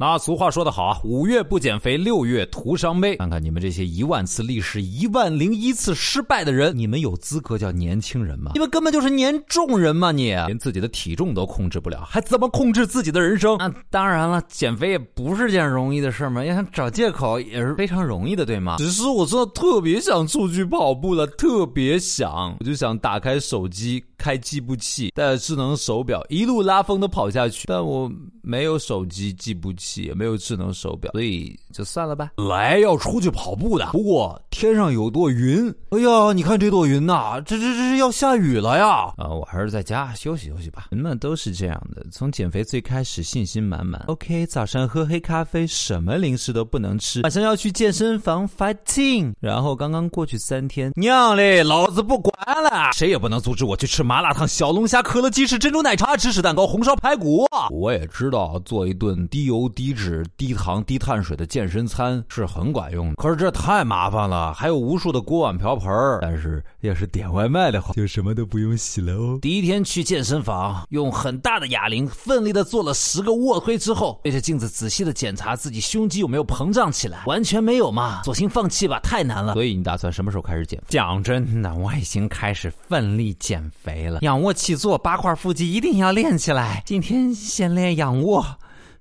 那俗话说得好啊，五月不减肥，六月徒伤悲。看看你们这些一万次历史一万零一次失败的人，你们有资格叫年轻人吗？你们根本就是年重人嘛！你连自己的体重都控制不了，还怎么控制自己的人生？那当然了，减肥也不是件容易的事嘛，要想找借口也是非常容易的，对吗？只是我真的特别想出去跑步了，特别想，我就想打开手机。开计步器，带着智能手表，一路拉风的跑下去。但我没有手机、计步器，也没有智能手表，所以就算了吧。来要出去跑步的，不过天上有朵云。哎呀，你看这朵云呐，这这这是要下雨了呀！啊，我还是在家休息休息吧。人们都是这样的，从减肥最开始信心满满。OK，早上喝黑咖啡，什么零食都不能吃。晚上要去健身房 fighting，然后刚刚过去三天，娘嘞，老子不管了，谁也不能阻止我去吃。麻辣烫、小龙虾、可乐鸡翅、珍珠奶茶、芝士蛋糕、红烧排骨。我也知道做一顿低油、低脂、低糖、低碳水的健身餐是很管用的，可是这太麻烦了，还有无数的锅碗瓢盆儿。但是要是点外卖的话，就什么都不用洗了哦。第一天去健身房，用很大的哑铃奋力的做了十个卧推之后，对着镜子仔细的检查自己胸肌有没有膨胀起来，完全没有嘛，索性放弃吧，太难了。所以你打算什么时候开始减？讲真的，我已经开始奋力减肥。了，仰卧起坐八块腹肌一定要练起来。今天先练仰卧。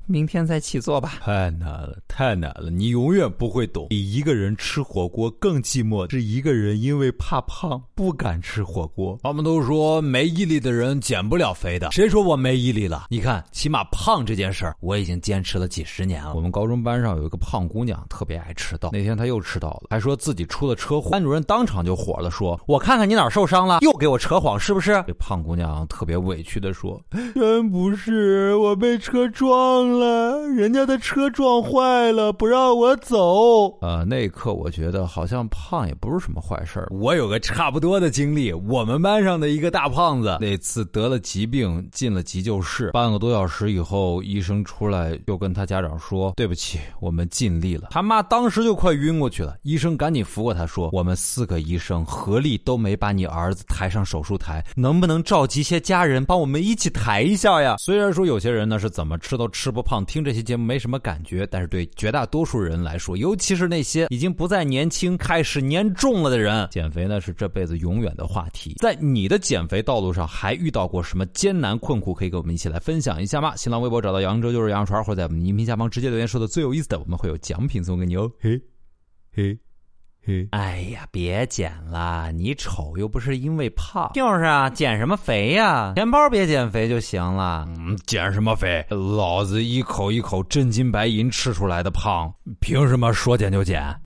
明天再起坐吧。太难了，太难了，你永远不会懂。比一个人吃火锅更寂寞，是一个人因为怕胖不敢吃火锅。他们都说没毅力的人减不了肥的，谁说我没毅力了？你看，起码胖这件事儿，我已经坚持了几十年了。我们高中班上有一个胖姑娘，特别爱迟到。那天她又迟到了，还说自己出了车祸。班主任当场就火了，说：“我看看你哪儿受伤了，又给我扯谎，是不是？”这胖姑娘特别委屈的说：“真不是，我被车撞了。”了，人家的车撞坏了，不让我走。呃，那一刻我觉得好像胖也不是什么坏事儿。我有个差不多的经历，我们班上的一个大胖子，那次得了疾病进了急救室，半个多小时以后，医生出来又跟他家长说：“对不起，我们尽力了。”他妈当时就快晕过去了，医生赶紧扶过他说：“我们四个医生合力都没把你儿子抬上手术台，能不能召集些家人帮我们一起抬一下呀？”虽然说有些人呢是怎么吃都吃不胖。听这些节目没什么感觉，但是对绝大多数人来说，尤其是那些已经不再年轻、开始年重了的人，减肥呢是这辈子永远的话题。在你的减肥道路上，还遇到过什么艰难困苦？可以跟我们一起来分享一下吗？新浪微博找到扬州就是羊肉串，或者在我们音频下方直接留言，说的最有意思的，我们会有奖品送给你哦。嘿，嘿。哎呀，别减了，你丑又不是因为胖，就是啊，减什么肥呀？钱包别减肥就行了。嗯，减什么肥？老子一口一口真金白银吃出来的胖，凭什么说减就减？